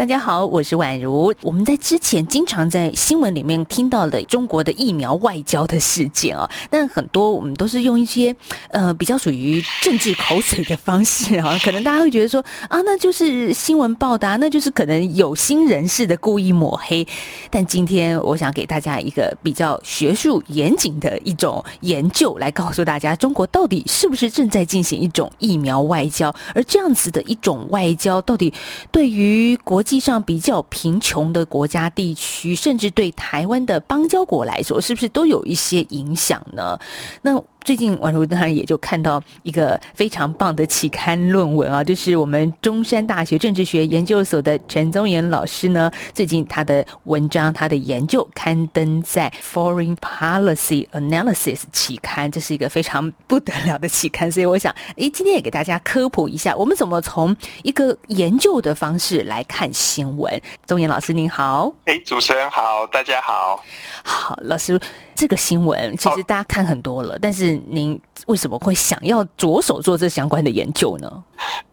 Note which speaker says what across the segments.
Speaker 1: 大家好，我是宛如。我们在之前经常在新闻里面听到的中国的疫苗外交的事件啊，但很多我们都是用一些呃比较属于政治口水的方式啊，可能大家会觉得说啊，那就是新闻报答，那就是可能有心人士的故意抹黑。但今天我想给大家一个比较学术严谨的一种研究，来告诉大家，中国到底是不是正在进行一种疫苗外交，而这样子的一种外交，到底对于国。际上比较贫穷的国家地区，甚至对台湾的邦交国来说，是不是都有一些影响呢？那。最近，宛如当然也就看到一个非常棒的期刊论文啊，就是我们中山大学政治学研究所的陈宗元老师呢，最近他的文章、他的研究刊登在《Foreign Policy Analysis》期刊，这是一个非常不得了的期刊，所以我想，诶，今天也给大家科普一下，我们怎么从一个研究的方式来看新闻。宗元老师您好，
Speaker 2: 诶，主持人好，大家好，
Speaker 1: 好，老师。这个新闻其实大家看很多了，但是您为什么会想要着手做这相关的研究呢？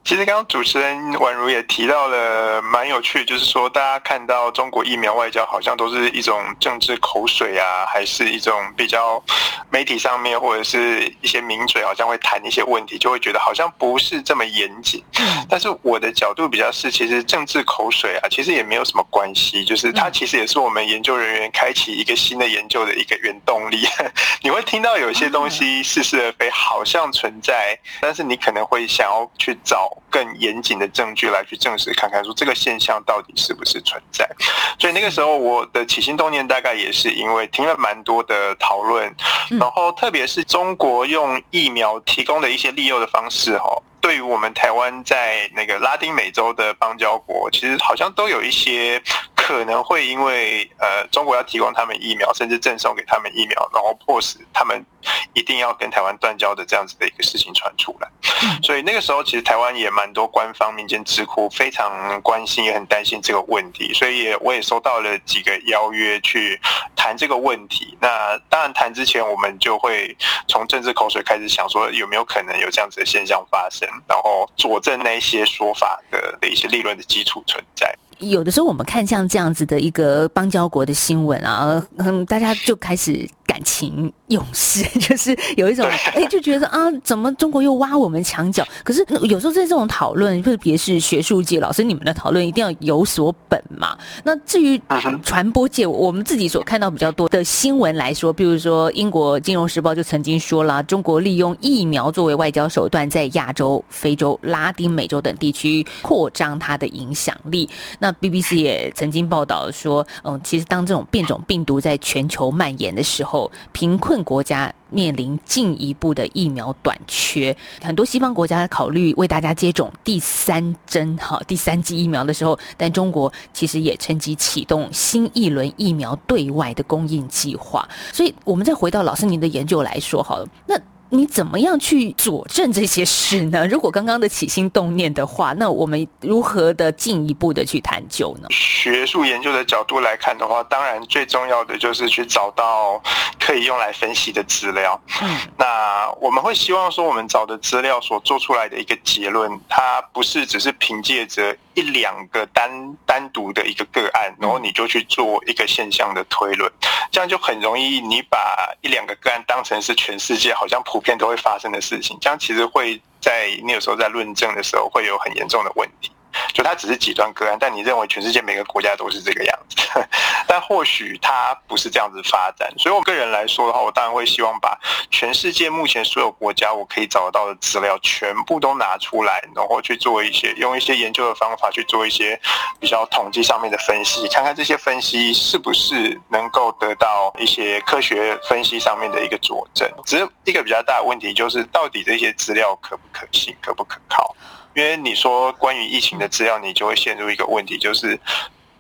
Speaker 2: 其实刚刚主持人宛如也提到了，蛮有趣，就是说大家看到中国疫苗外交好像都是一种政治口水啊，还是一种比较媒体上面或者是一些名嘴好像会谈一些问题，就会觉得好像不是这么严谨。但是我的角度比较是，其实政治口水啊，其实也没有什么关系，就是它其实也是我们研究人员开启一个新的研究的一个原动力。你会听到有些东西似是而非，好像存在，但是你可能会想要去。找更严谨的证据来去证实看看，说这个现象到底是不是存在。所以那个时候我的起心动念大概也是因为听了蛮多的讨论，然后特别是中国用疫苗提供的一些利诱的方式，哈。对于我们台湾在那个拉丁美洲的邦交国，其实好像都有一些可能会因为呃中国要提供他们疫苗，甚至赠送给他们疫苗，然后迫使他们一定要跟台湾断交的这样子的一个事情传出来。所以那个时候，其实台湾也蛮多官方民间智库非常关心，也很担心这个问题。所以也我也收到了几个邀约去谈这个问题。那当然谈之前，我们就会从政治口水开始想说，有没有可能有这样子的现象发生？然后佐证那些说法的的一些理论的基础存在。
Speaker 1: 有的时候我们看像这样子的一个邦交国的新闻啊，嗯，大家就开始。感情勇士 就是有一种哎，就觉得啊，怎么中国又挖我们墙角？可是有时候在这种讨论，特别是学术界老师你们的讨论，一定要有所本嘛。那至于传播界，我们自己所看到比较多的新闻来说，比如说英国金融时报就曾经说了，中国利用疫苗作为外交手段，在亚洲、非洲、拉丁美洲等地区扩张它的影响力。那 BBC 也曾经报道说，嗯，其实当这种变种病毒在全球蔓延的时候，贫困国家面临进一步的疫苗短缺，很多西方国家考虑为大家接种第三针哈第三剂疫苗的时候，但中国其实也趁机启动新一轮疫苗对外的供应计划。所以，我们再回到老师您的研究来说好了，那。你怎么样去佐证这些事呢？如果刚刚的起心动念的话，那我们如何的进一步的去探究呢？
Speaker 2: 学术研究的角度来看的话，当然最重要的就是去找到可以用来分析的资料。嗯，那我们会希望说，我们找的资料所做出来的一个结论，它不是只是凭借着。一两个单单独的一个个案，然后你就去做一个现象的推论，这样就很容易，你把一两个个案当成是全世界好像普普遍都会发生的事情，这样其实会在你有时候在论证的时候会有很严重的问题。就它只是极端个案，但你认为全世界每个国家都是这个样子，但或许它不是这样子发展。所以我个人来说的话，我当然会希望把全世界目前所有国家我可以找到的资料全部都拿出来，然后去做一些用一些研究的方法去做一些比较统计上面的分析，看看这些分析是不是能够得到一些科学分析上面的一个佐证。只是一个比较大的问题就是，到底这些资料可不可信、可不可靠？因为你说关于疫情的资料，你就会陷入一个问题，就是。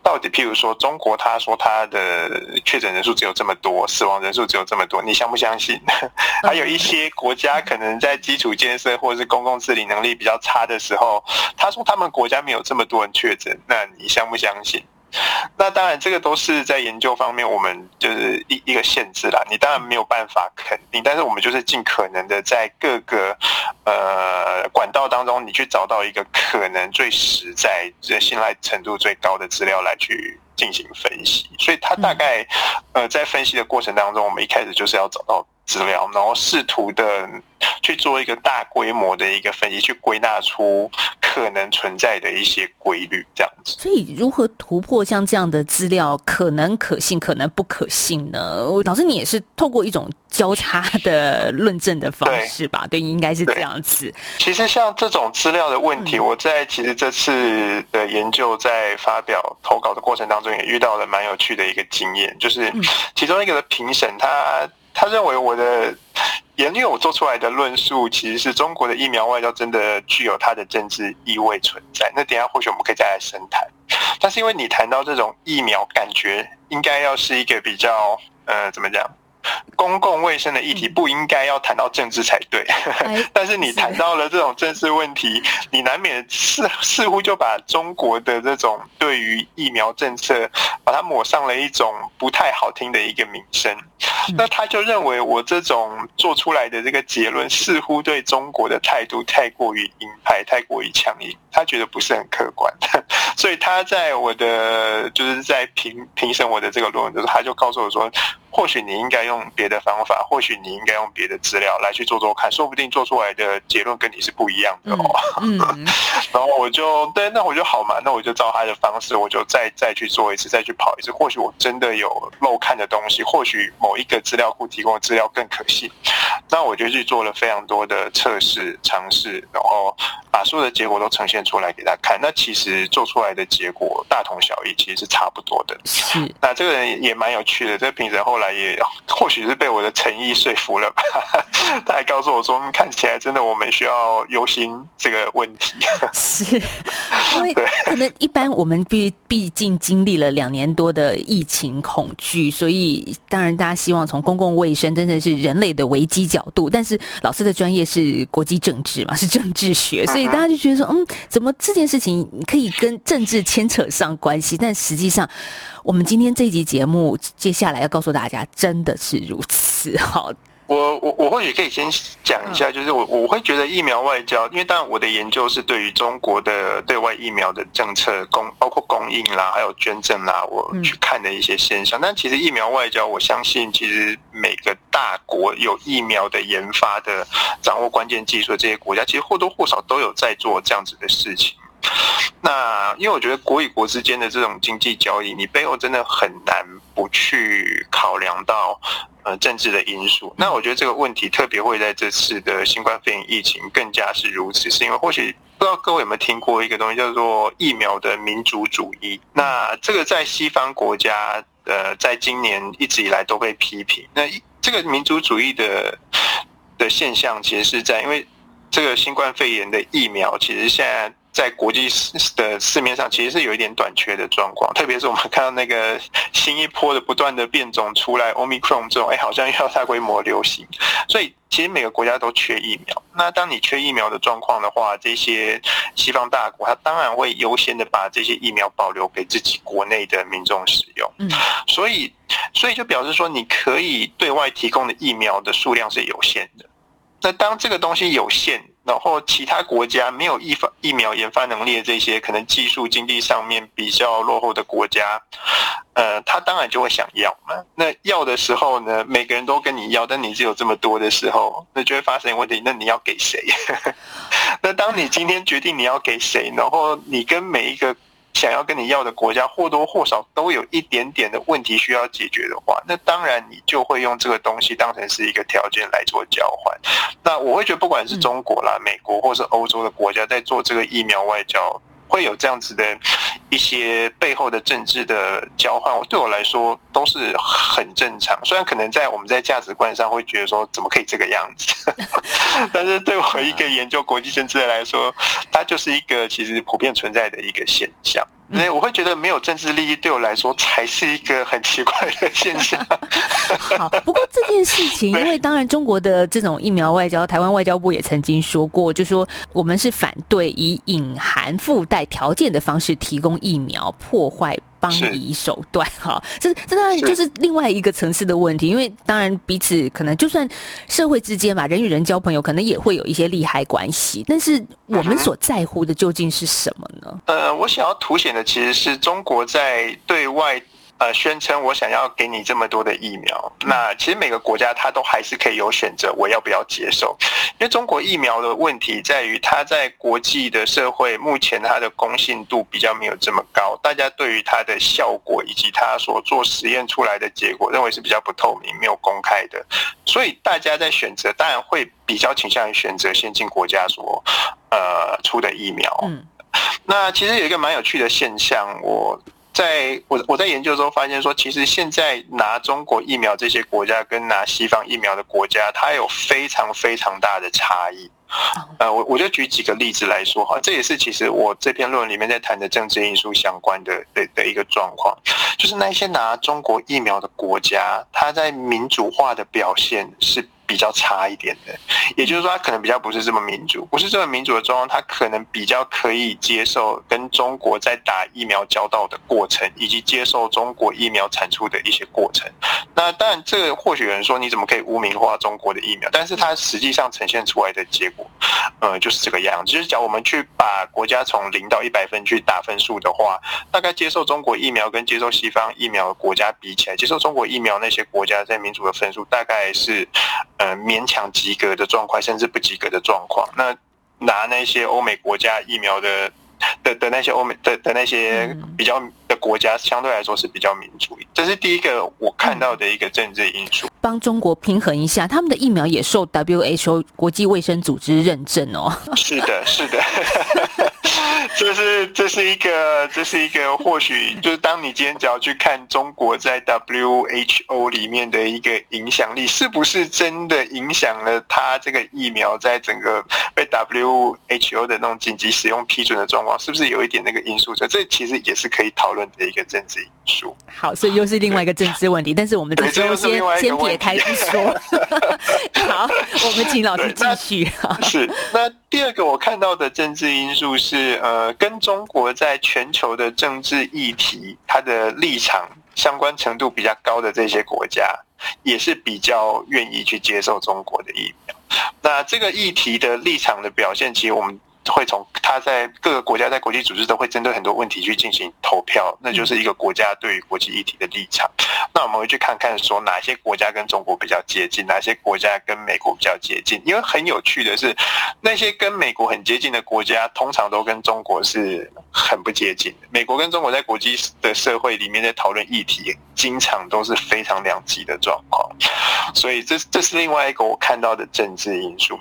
Speaker 2: 到底譬如说中国，他说他的确诊人数只有这么多，死亡人数只有这么多，你相不相信？还有一些国家可能在基础建设或者是公共治理能力比较差的时候，他说他们国家没有这么多人确诊，那你相不相信？那当然，这个都是在研究方面，我们就是一一个限制啦。你当然没有办法肯定，但是我们就是尽可能的在各个呃管道当中，你去找到一个可能最实在、最信赖程度最高的资料来去进行分析。所以，他大概呃在分析的过程当中，我们一开始就是要找到。资料，然后试图的去做一个大规模的一个分析，去归纳出可能存在的一些规律，这样子。
Speaker 1: 所以，如何突破像这样的资料可能可信，可能不可信呢？老师，你也是透过一种交叉的论证的方式吧？对，应该是这样子。
Speaker 2: 其实，像这种资料的问题，我在其实这次的研究在发表投稿的过程当中，也遇到了蛮有趣的一个经验，就是其中一个的评审他。他认为我的研究我做出来的论述，其实是中国的疫苗外交真的具有它的政治意味存在。那等下或许我们可以再来深谈。但是因为你谈到这种疫苗，感觉应该要是一个比较呃，怎么讲？公共卫生的议题不应该要谈到政治才对，但是你谈到了这种政治问题，你难免似似乎就把中国的这种对于疫苗政策，把它抹上了一种不太好听的一个名声。那他就认为我这种做出来的这个结论，似乎对中国的态度太过于鹰派，太过于强硬，他觉得不是很客观。所以他在我的就是在评评审我的这个论文的时候，他就告诉我说。或许你应该用别的方法，或许你应该用别的资料来去做做看，说不定做出来的结论跟你是不一样的哦。嗯，然后我就对，那我就好嘛，那我就照他的方式，我就再再去做一次，再去跑一次。或许我真的有漏看的东西，或许某一个资料库提供的资料更可信，那我就去做了非常多的测试尝试，然后把所有的结果都呈现出来给他看。那其实做出来的结果大同小异，其实是差不多的。
Speaker 1: 是，
Speaker 2: 那这个人也蛮有趣的，这个评审后来。也或许是被我的诚意说服了吧，他还告诉我说，看起来真的我们需要忧心这个问题。
Speaker 1: 是，因为可能一般我们毕毕竟经历了两年多的疫情恐惧，所以当然大家希望从公共卫生真的是人类的危机角度，但是老师的专业是国际政治嘛，是政治学，所以大家就觉得说，嗯，怎么这件事情可以跟政治牵扯上关系？但实际上。我们今天这一集节目，接下来要告诉大家，真的是如此。好，
Speaker 2: 我我我或许可以先讲一下，就是我我会觉得疫苗外交，因为当然我的研究是对于中国的对外疫苗的政策供，包括供应啦，还有捐赠啦，我去看的一些现象。但其实疫苗外交，我相信其实每个大国有疫苗的研发的、掌握关键技术的这些国家，其实或多或少都有在做这样子的事情。那因为我觉得国与国之间的这种经济交易，你背后真的很难不去考量到呃政治的因素。那我觉得这个问题特别会在这次的新冠肺炎疫情更加是如此，是因为或许不知道各位有没有听过一个东西叫做疫苗的民族主义。那这个在西方国家呃，在今年一直以来都被批评。那这个民族主义的的现象，其实是在因为这个新冠肺炎的疫苗，其实现在。在国际的市面上，其实是有一点短缺的状况，特别是我们看到那个新一波的不断的变种出来，omicron 这种，哎，好像要大规模流行，所以其实每个国家都缺疫苗。那当你缺疫苗的状况的话，这些西方大国，它当然会优先的把这些疫苗保留给自己国内的民众使用。嗯，所以，所以就表示说，你可以对外提供的疫苗的数量是有限的。那当这个东西有限，然后其他国家没有疫发疫苗研发能力的这些可能技术经济上面比较落后的国家，呃，他当然就会想要嘛。那要的时候呢，每个人都跟你要，但你只有这么多的时候，那就会发生问题。那你要给谁？那当你今天决定你要给谁，然后你跟每一个。想要跟你要的国家或多或少都有一点点的问题需要解决的话，那当然你就会用这个东西当成是一个条件来做交换。那我会觉得，不管是中国啦、美国或是欧洲的国家，在做这个疫苗外交，会有这样子的一些背后的政治的交换。对我来说，都是很正常。虽然可能在我们在价值观上会觉得说怎么可以这个样子，但是对我一个研究国际政治的来说，它就是一个其实普遍存在的一个现象。所以我会觉得没有政治利益对我来说才是一个很奇怪的现象。
Speaker 1: 好，不过这件事情，因为当然中国的这种疫苗外交，台湾外交部也曾经说过，就说我们是反对以隐含附带条件的方式提供疫苗，破坏。帮以手段哈，这这当然就是另外一个层次的问题，因为当然彼此可能就算社会之间嘛，人与人交朋友，可能也会有一些利害关系。但是我们所在乎的究竟是什么呢？
Speaker 2: 呃，我想要凸显的其实是中国在对外。呃，宣称我想要给你这么多的疫苗，那其实每个国家它都还是可以有选择，我要不要接受？因为中国疫苗的问题在于，它在国际的社会目前它的公信度比较没有这么高，大家对于它的效果以及它所做实验出来的结果，认为是比较不透明、没有公开的，所以大家在选择，当然会比较倾向于选择先进国家所呃出的疫苗。嗯，那其实有一个蛮有趣的现象，我。在我我在研究中发现说，其实现在拿中国疫苗这些国家跟拿西方疫苗的国家，它有非常非常大的差异。呃，我我就举几个例子来说哈，这也是其实我这篇论文里面在谈的政治因素相关的的的一个状况，就是那些拿中国疫苗的国家，它在民主化的表现是。比较差一点的，也就是说，他可能比较不是这么民主，不是这么民主的状况，他可能比较可以接受跟中国在打疫苗交道的过程，以及接受中国疫苗产出的一些过程。那当然，这个或许有人说，你怎么可以污名化中国的疫苗？但是它实际上呈现出来的结果，呃，就是这个样子。就是讲我们去把国家从零到一百分去打分数的话，大概接受中国疫苗跟接受西方疫苗的国家比起来，接受中国疫苗那些国家在民主的分数大概是。呃，勉强及格的状况，甚至不及格的状况。那拿那些欧美国家疫苗的的的那些欧美的的那些比较的国家，相对来说是比较民主。这是第一个我看到的一个政治因素。
Speaker 1: 帮中国平衡一下，他们的疫苗也受 WHO 国际卫生组织认证哦。
Speaker 2: 是的，是的。这是这是一个这是一个或许就是当你今天只要去看中国在 WHO 里面的一个影响力，是不是真的影响了它这个疫苗在整个被 WHO 的那种紧急使用批准的状况，是不是有一点那个因素？这这其实也是可以讨论的一个政治因素。
Speaker 1: 好，所以又是另外一个政治问题，但是我们这时候先先撇开不说。好，我们请老师继续。
Speaker 2: 是那第二个我看到的政治因素是呃。跟中国在全球的政治议题，它的立场相关程度比较高的这些国家，也是比较愿意去接受中国的疫苗。那这个议题的立场的表现，其实我们。会从他在各个国家在国际组织都会针对很多问题去进行投票，那就是一个国家对于国际议题的立场。那我们会去看看说哪些国家跟中国比较接近，哪些国家跟美国比较接近。因为很有趣的是，那些跟美国很接近的国家，通常都跟中国是很不接近的。美国跟中国在国际的社会里面在讨论议题，经常都是非常两极的状况。所以这这是另外一个我看到的政治因素。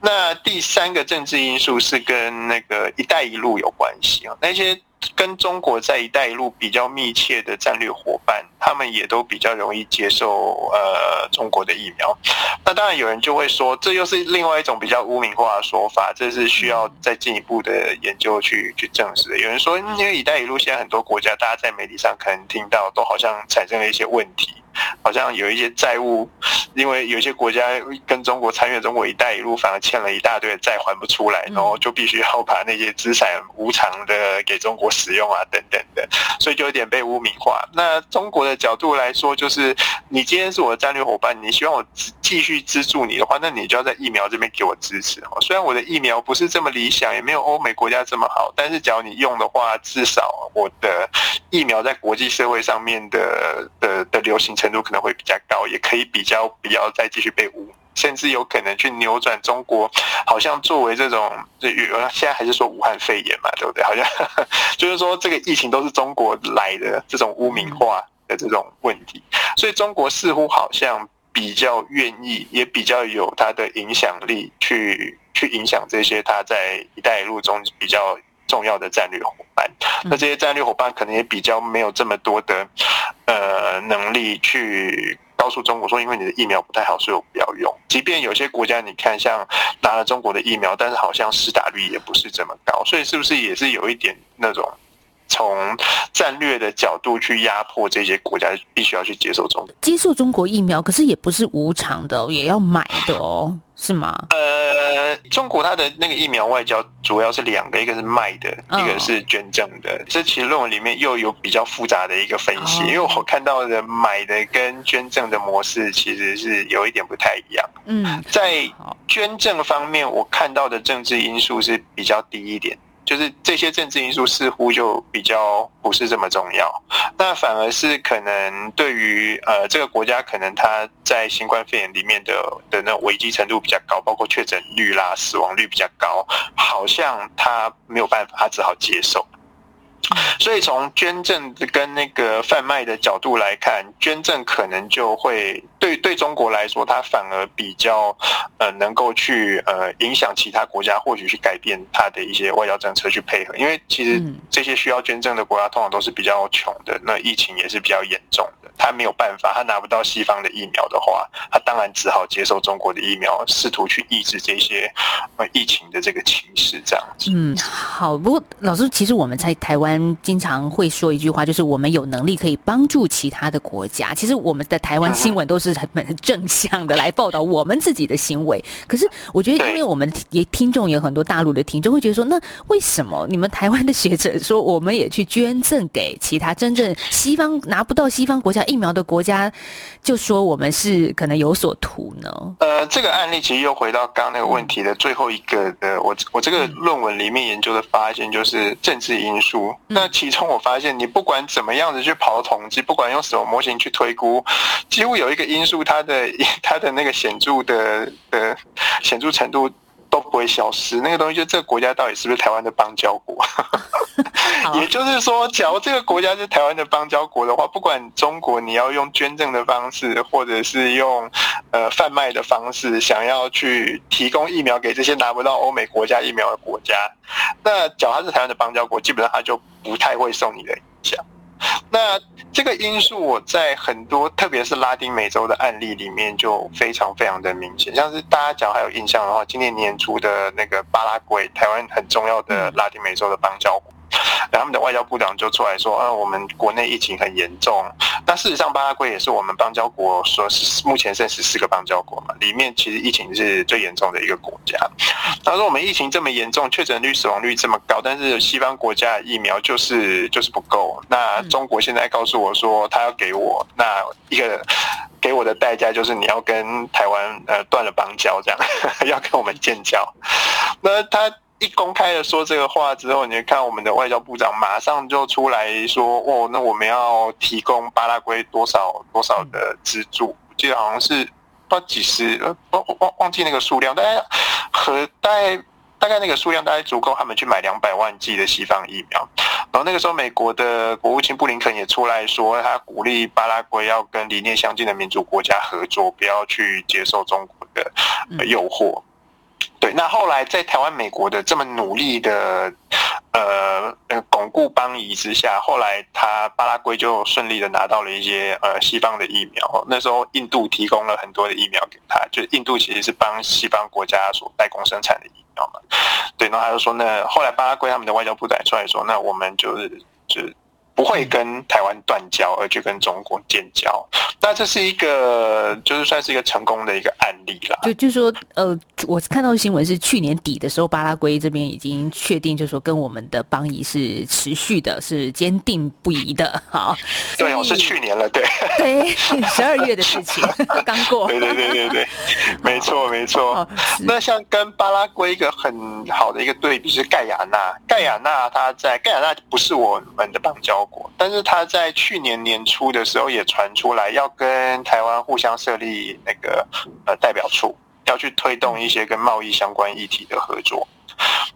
Speaker 2: 那第三个政治因素是。跟那个“一带一路”有关系啊，那些跟中国在“一带一路”比较密切的战略伙伴，他们也都比较容易接受呃中国的疫苗。那当然有人就会说，这又是另外一种比较污名化的说法，这是需要再进一步的研究去去证实的。有人说，因为“一带一路”现在很多国家，大家在媒体上可能听到，都好像产生了一些问题。好像有一些债务，因为有些国家跟中国参与中国“一带一路”，反而欠了一大堆债还不出来，然后就必须要把那些资产无偿的给中国使用啊，等等的，所以就有点被污名化。那中国的角度来说，就是你今天是我的战略伙伴，你希望我继续资助你的话，那你就要在疫苗这边给我支持哦。虽然我的疫苗不是这么理想，也没有欧美国家这么好，但是只要你用的话，至少我的疫苗在国际社会上面的的的流行程。度可能会比较高，也可以比较不要再继续被污，甚至有可能去扭转中国，好像作为这种，现在还是说武汉肺炎嘛，对不对？好像就是说这个疫情都是中国来的这种污名化的这种问题，所以中国似乎好像比较愿意，也比较有它的影响力去去影响这些他在“一带一路”中比较重要的战略伙伴。那这些战略伙伴可能也比较没有这么多的呃能力去告诉中国说，因为你的疫苗不太好，所以我不要用。即便有些国家你看像拿了中国的疫苗，但是好像施打率也不是这么高，所以是不是也是有一点那种？从战略的角度去压迫这些国家，必须要去接受中国
Speaker 1: 接受中国疫苗，可是也不是无偿的，也要买的哦，是吗？
Speaker 2: 呃，中国它的那个疫苗外交主要是两个，一个是卖的，一个是捐赠的。这其实论文里面又有比较复杂的一个分析，因为我看到的买的跟捐赠的模式其实是有一点不太一样。嗯，在捐赠方面，我看到的政治因素是比较低一点。就是这些政治因素似乎就比较不是这么重要，那反而是可能对于呃这个国家可能它在新冠肺炎里面的的那危机程度比较高，包括确诊率啦、死亡率比较高，好像他没有办法，他只好接受。所以从捐赠跟那个贩卖的角度来看，捐赠可能就会对对中国来说，它反而比较呃能够去呃影响其他国家，或许去改变它的一些外交政策去配合。因为其实这些需要捐赠的国家通常都是比较穷的，那疫情也是比较严重的，他没有办法，他拿不到西方的疫苗的话，他当然只好接受中国的疫苗，试图去抑制这些呃疫情的这个情势这样子。
Speaker 1: 嗯，好，不过老师，其实我们在台湾。经常会说一句话，就是我们有能力可以帮助其他的国家。其实我们的台湾新闻都是很 很正向的来报道我们自己的行为。可是我觉得，因为我们也听众有很多大陆的听众，会觉得说，那为什么你们台湾的学者说我们也去捐赠给其他真正西方拿不到西方国家疫苗的国家，就说我们是可能有所图呢？
Speaker 2: 呃，这个案例其实又回到刚刚那个问题的最后一个的，我我这个论文里面研究的发现就是政治因素。那其中我发现，你不管怎么样子去跑统计，不管用什么模型去推估，几乎有一个因素，它的 它的那个显著的的显著程度。都不会消失。那个东西，就这个国家到底是不是台湾的邦交国？也就是说，假如这个国家是台湾的邦交国的话，不管中国你要用捐赠的方式，或者是用呃贩卖的方式，想要去提供疫苗给这些拿不到欧美国家疫苗的国家，那假如它是台湾的邦交国，基本上它就不太会受你的影响。那这个因素，我在很多特别是拉丁美洲的案例里面就非常非常的明显。像是大家讲还有印象的话，今年年初的那个巴拉圭，台湾很重要的拉丁美洲的邦交国。然后他们的外交部长就出来说：“啊，我们国内疫情很严重。那事实上，巴拉圭也是我们邦交国，说是目前剩十四个邦交国嘛，里面其实疫情是最严重的一个国家。他说我们疫情这么严重，确诊率、死亡率这么高，但是西方国家疫苗就是就是不够。那中国现在告诉我说，他要给我那一个给我的代价，就是你要跟台湾呃断了邦交，这样 要跟我们建交。那他。”一公开的说这个话之后，你看我们的外交部长马上就出来说：“哦，那我们要提供巴拉圭多少多少的资助？记得好像是不知道几十，忘忘忘记那个数量，大概和大概大概那个数量大概足够他们去买两百万剂的西方疫苗。然后那个时候，美国的国务卿布林肯也出来说，他鼓励巴拉圭要跟理念相近的民主国家合作，不要去接受中国的诱惑。”对，那后来在台湾、美国的这么努力的呃巩固邦谊之下，后来他巴拉圭就顺利的拿到了一些呃西方的疫苗。那时候印度提供了很多的疫苗给他，就印度其实是帮西方国家所代工生产的疫苗嘛。对，然后他就说，那后来巴拉圭他们的外交部长出来说，那我们就是就是。不会跟台湾断交，而去跟中国建交，那这是一个，就是算是一个成功的一个案例啦。
Speaker 1: 就就说，呃，我看到新闻是去年底的时候，巴拉圭这边已经确定，就是说跟我们的邦谊是持续的，是坚定不移的。好，
Speaker 2: 对，我是去年了，对，
Speaker 1: 对，十二月的事情 刚过。
Speaker 2: 对对对对 对，没错没错。那像跟巴拉圭一个很好的一个对比是盖亚纳，盖亚纳它在盖亚纳不是我们的邦交。但是他在去年年初的时候也传出来要跟台湾互相设立那个呃代表处，要去推动一些跟贸易相关议题的合作。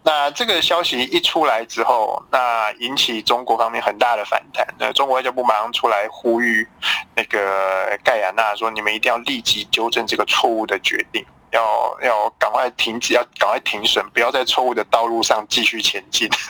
Speaker 2: 那这个消息一出来之后，那引起中国方面很大的反弹。那中国外交部马上出来呼吁那个盖亚纳说：“你们一定要立即纠正这个错误的决定。”要要赶快停止，要赶快停损，不要在错误的道路上继续前进。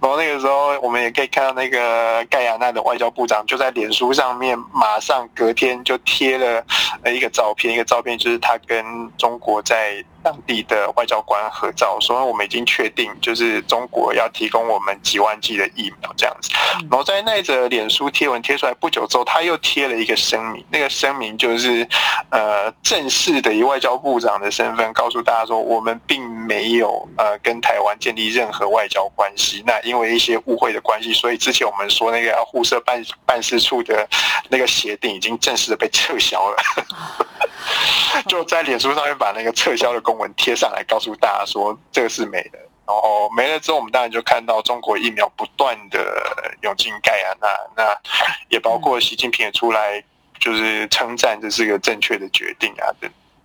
Speaker 2: 然后那个时候，我们也可以看到那个盖亚纳的外交部长就在脸书上面，马上隔天就贴了呃一个照片，一个照片就是他跟中国在。当地的外交官合照，说我们已经确定，就是中国要提供我们几万剂的疫苗这样子。然后在那则脸书贴文贴出来不久之后，他又贴了一个声明，那个声明就是呃正式的以外交部长的身份告诉大家说，我们并没有呃跟台湾建立任何外交关系。那因为一些误会的关系，所以之前我们说那个要互设办办事处的那个协定已经正式的被撤销了。就在脸书上面把那个撤销的公文贴上来，告诉大家说这个是没的。然后没了之后，我们当然就看到中国疫苗不断的涌进盖亚那，那也包括习近平也出来就是称赞这是个正确的决定啊。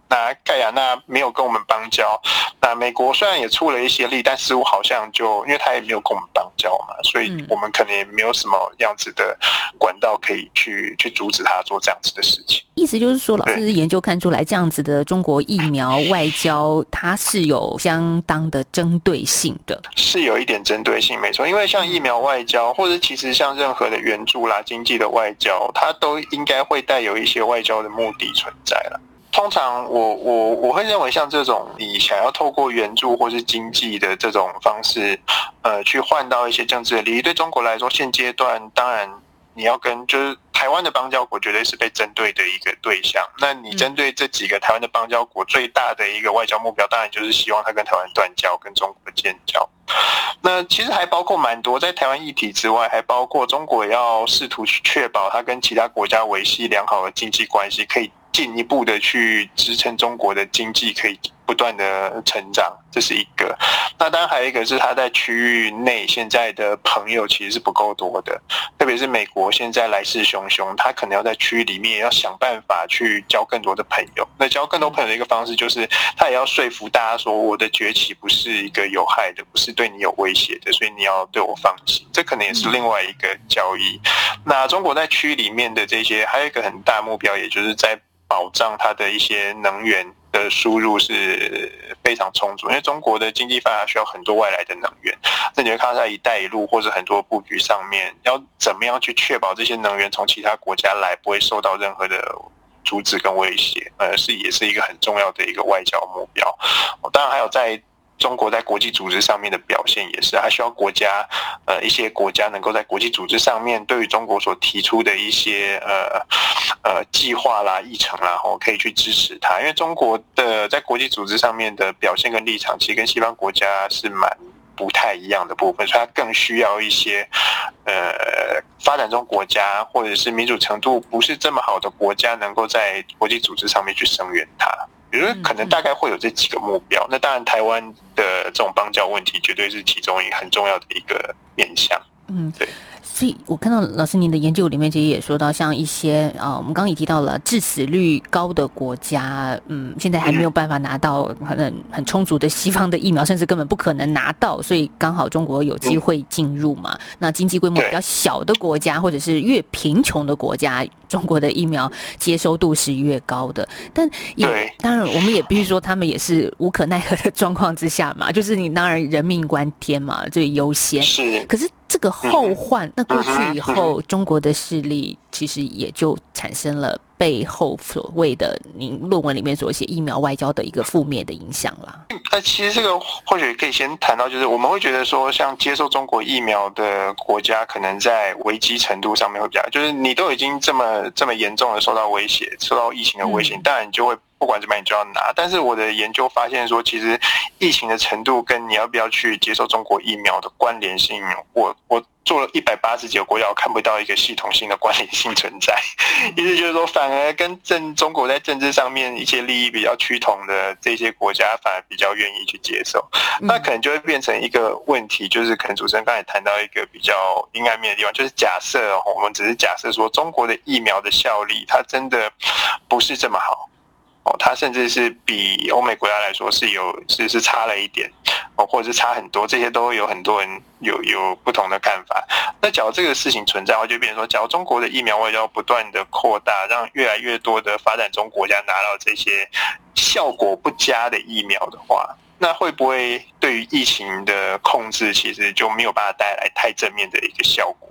Speaker 2: 那盖亚那没有跟我们邦交，那美国虽然也出了一些力，但似乎好像就因为他也没有跟我们邦交嘛，所以我们可能也没有什么样子的管道可以去去阻止他做这样子的事情。
Speaker 1: 意思就是说，老师研究看出来，这样子的中国疫苗外交，它是有相当的针对性的，
Speaker 2: 是有一点针对性，没错。因为像疫苗外交，或者其实像任何的援助啦、经济的外交，它都应该会带有一些外交的目的存在了。通常我我我会认为，像这种你想要透过援助或是经济的这种方式，呃，去换到一些政治的利益，对中国来说，现阶段当然你要跟就是台湾的邦交国绝对是被针对的一个对象。那你针对这几个台湾的邦交国，最大的一个外交目标，当然就是希望他跟台湾断交，跟中国建交。那其实还包括蛮多，在台湾议题之外，还包括中国要试图去确保他跟其他国家维系良好的经济关系，可以。进一步的去支撑中国的经济可以不断的成长，这是一个。那当然还有一个是他在区域内现在的朋友其实是不够多的，特别是美国现在来势汹汹，他可能要在区域里面要想办法去交更多的朋友。那交更多朋友的一个方式就是他也要说服大家说，我的崛起不是一个有害的，不是对你有威胁的，所以你要对我放心。这可能也是另外一个交易。那中国在区域里面的这些还有一个很大目标，也就是在。保障它的一些能源的输入是非常充足，因为中国的经济发达需要很多外来的能源。那你会看到在“一带一路”或者很多布局上面，要怎么样去确保这些能源从其他国家来不会受到任何的阻止跟威胁？呃，是也是一个很重要的一个外交目标。当然还有在。中国在国际组织上面的表现也是，还需要国家，呃，一些国家能够在国际组织上面对于中国所提出的一些呃呃计划啦、议程啦，然后可以去支持它。因为中国的在国际组织上面的表现跟立场，其实跟西方国家是蛮不太一样的部分，所以它更需要一些呃发展中国家或者是民主程度不是这么好的国家，能够在国际组织上面去声援它。比如可能大概会有这几个目标，那当然台湾的这种邦交问题绝对是其中一个很重要的一个面向。嗯，对。
Speaker 1: 所以我看到老师您的研究里面其实也说到，像一些啊，我们刚刚也提到了致死率高的国家，嗯，现在还没有办法拿到很很充足的西方的疫苗，甚至根本不可能拿到，所以刚好中国有机会进入嘛。那经济规模比较小的国家，或者是越贫穷的国家，中国的疫苗接收度是越高的。但也当然，我们也必须说，他们也是无可奈何的状况之下嘛，就是你当然人命关天嘛，最优先。
Speaker 2: 是，
Speaker 1: 可是。这个后患，那过去以后，中国的势力其实也就产生了背后所谓的您论文里面所写疫苗外交的一个负面的影响啦。
Speaker 2: 那其实这个或许可以先谈到，就是我们会觉得说，像接受中国疫苗的国家，可能在危机程度上面会比较，就是你都已经这么这么严重的受到威胁，受到疫情的威胁，当然你就会。不管怎么样，你就要拿。但是我的研究发现说，其实疫情的程度跟你要不要去接受中国疫苗的关联性，我我做了一百八十几个国家，我看不到一个系统性的关联性存在。意思就是说，反而跟政中国在政治上面一些利益比较趋同的这些国家，反而比较愿意去接受。那可能就会变成一个问题，就是可能主持人刚才谈到一个比较阴暗面的地方，就是假设我们只是假设说，中国的疫苗的效力，它真的不是这么好。哦，它甚至是比欧美国家来说是有是是差了一点哦，或者是差很多，这些都有很多人有有不同的看法。那假如这个事情存在的话，就变成说，假如中国的疫苗外交不断的扩大，让越来越多的发展中国家拿到这些效果不佳的疫苗的话，那会不会对于疫情的控制其实就没有办法带来太正面的一个效果？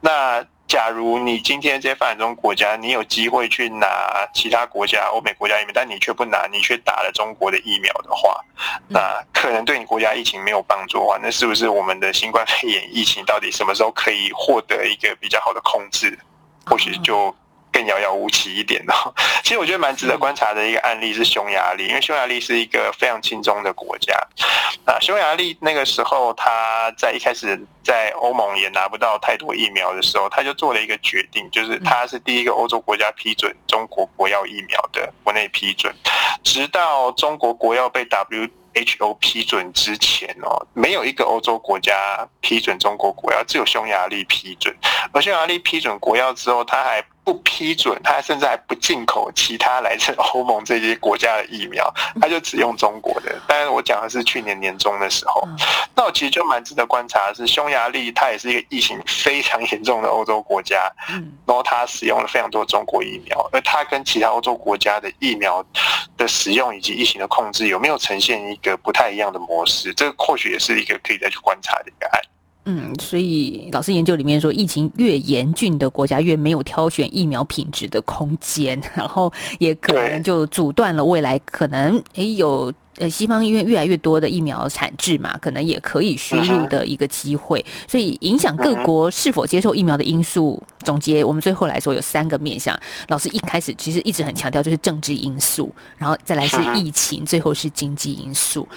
Speaker 2: 那？假如你今天这些发展中国家，你有机会去拿其他国家、欧美国家疫苗，但你却不拿，你却打了中国的疫苗的话，那可能对你国家疫情没有帮助的话，那是不是我们的新冠肺炎疫情到底什么时候可以获得一个比较好的控制？或许就。更遥遥无期一点的，其实我觉得蛮值得观察的一个案例是匈牙利，因为匈牙利是一个非常轻中的国家。啊，匈牙利那个时候他在一开始在欧盟也拿不到太多疫苗的时候，他就做了一个决定，就是他是第一个欧洲国家批准中国国药疫苗的国内批准，直到中国国药被 WHO 批准之前哦，没有一个欧洲国家批准中国国药，只有匈牙利批准。而匈牙利批准国药之后，他还不批准，他甚至还不进口其他来自欧盟这些国家的疫苗，他就只用中国的。但是我讲的是去年年中的时候，那我其实就蛮值得观察的是，匈牙利它也是一个疫情非常严重的欧洲国家，然后它使用了非常多中国疫苗，而它跟其他欧洲国家的疫苗的使用以及疫情的控制有没有呈现一个不太一样的模式？这个或许也是一个可以再去观察的一个案。
Speaker 1: 嗯，所以老师研究里面说，疫情越严峻的国家越没有挑选疫苗品质的空间，然后也可能就阻断了未来可能诶有呃西方因为越来越多的疫苗产制嘛，可能也可以输入的一个机会。所以影响各国是否接受疫苗的因素，总结我们最后来说有三个面向。老师一开始其实一直很强调就是政治因素，然后再来是疫情，最后是经济因素。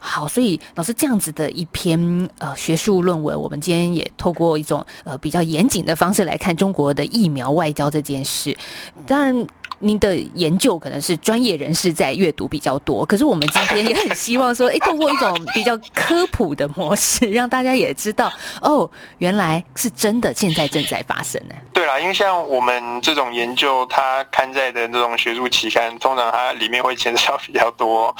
Speaker 1: 好，所以老师这样子的一篇呃学术论文，我们今天也透过一种呃比较严谨的方式来看中国的疫苗外交这件事，当然。您的研究可能是专业人士在阅读比较多，可是我们今天也很希望说，哎，通过一种比较科普的模式，让大家也知道，哦，原来是真的，现在正在发生呢。
Speaker 2: 对啦，因为像我们这种研究，它刊在的这种学术期刊，通常它里面会牵涉到比较多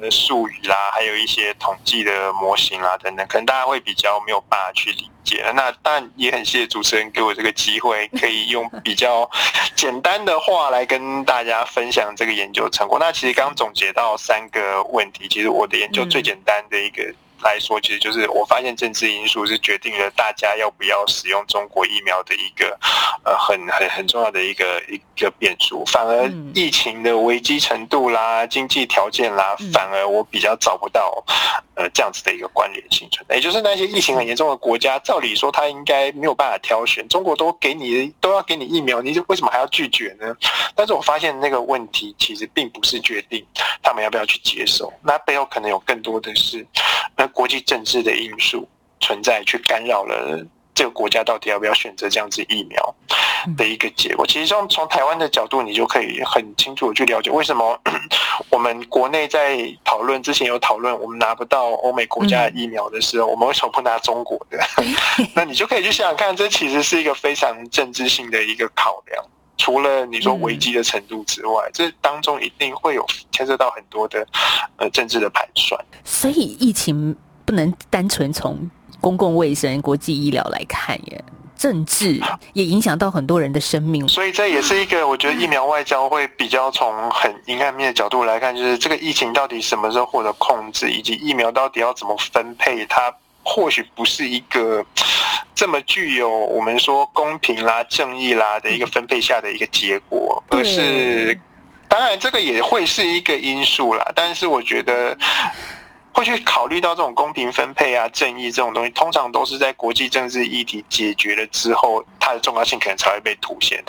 Speaker 2: 呃术语啦，还有一些统计的模型啦等等，可能大家会比较没有办法去理解。那当然也很谢谢主持人给我这个机会，可以用比较简单的话来跟大家分享这个研究成果。那其实刚总结到三个问题，其实我的研究最简单的一个。来说，其实就是我发现政治因素是决定了大家要不要使用中国疫苗的一个呃很很很重要的一个一个变数。反而疫情的危机程度啦、经济条件啦，反而我比较找不到呃这样子的一个关联性存在。也就是那些疫情很严重的国家，照理说他应该没有办法挑选，中国都给你都要给你疫苗，你为什么还要拒绝呢？但是我发现那个问题其实并不是决定他们要不要去接受，那背后可能有更多的是那。国际政治的因素存在，去干扰了这个国家到底要不要选择这样子疫苗的一个结果。其实从从台湾的角度，你就可以很清楚的去了解为什么 我们国内在讨论之前有讨论，我们拿不到欧美国家的疫苗的时候，我们为什么不拿中国的？那你就可以去想想看，这其实是一个非常政治性的一个考量。除了你说危机的程度之外，这当中一定会有牵涉到很多的呃政治的盘算。
Speaker 1: 所以疫情不能单纯从公共卫生、国际医疗来看耶，政治也影响到很多人的生命。
Speaker 2: 所以这也是一个我觉得疫苗外交会比较从很阴暗面的角度来看，就是这个疫情到底什么时候获得控制，以及疫苗到底要怎么分配，它或许不是一个。这么具有我们说公平啦、正义啦的一个分配下的一个结果，而是当然这个也会是一个因素啦。但是我觉得 会去考虑到这种公平分配啊、正义这种东西，通常都是在国际政治议题解决了之后，它的重要性可能才会被凸显。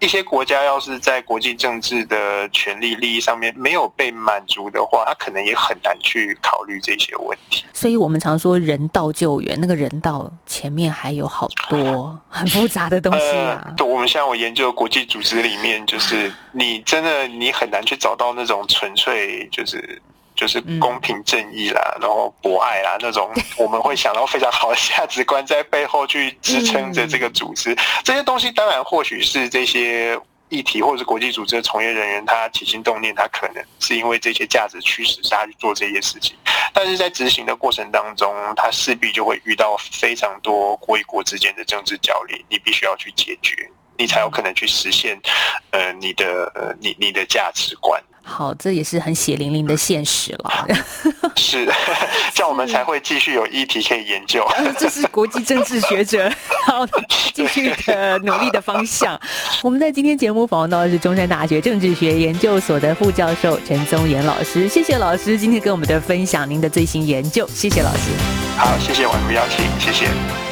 Speaker 2: 一些国家要是在国际政治的权利利益上面没有被满足的话，他可能也很难去考虑这些问题。
Speaker 1: 所以我们常说人道救援，那个人道前面还有好多很复杂的东西啊。
Speaker 2: 对，我们像我研究国际组织里面，就是你真的你很难去找到那种纯粹就是。就是公平正义啦，然后博爱啦，那种 我们会想到非常好的价值观在背后去支撑着这个组织。这些东西当然或许是这些议题或者是国际组织的从业人员，他起心动念，他可能是因为这些价值驱使他去做这些事情，但是在执行的过程当中，他势必就会遇到非常多国与国之间的政治角力，你必须要去解决，你才有可能去实现，呃，你的呃你你的价值观。
Speaker 1: 好，这也是很血淋淋的现实了。
Speaker 2: 是，这样我们才会继续有议题可以研究。
Speaker 1: 这是国际政治学者 好继续的努力的方向。我们在今天节目访问到的是中山大学政治学研究所的副教授陈宗岩老师，谢谢老师今天跟我们的分享您的最新研究，谢谢老师。
Speaker 2: 好，谢谢婉如邀请，谢谢。